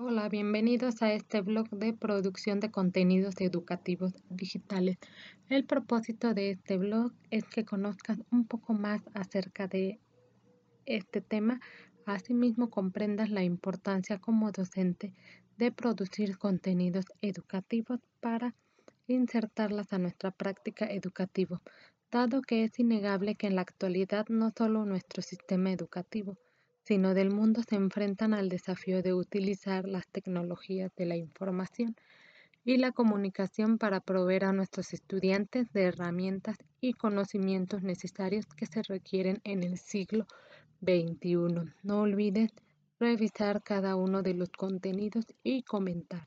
Hola, bienvenidos a este blog de producción de contenidos educativos digitales. El propósito de este blog es que conozcas un poco más acerca de este tema, asimismo comprendas la importancia como docente de producir contenidos educativos para insertarlas a nuestra práctica educativa, dado que es innegable que en la actualidad no solo nuestro sistema educativo, sino del mundo se enfrentan al desafío de utilizar las tecnologías de la información y la comunicación para proveer a nuestros estudiantes de herramientas y conocimientos necesarios que se requieren en el siglo XXI. No olvides revisar cada uno de los contenidos y comentar.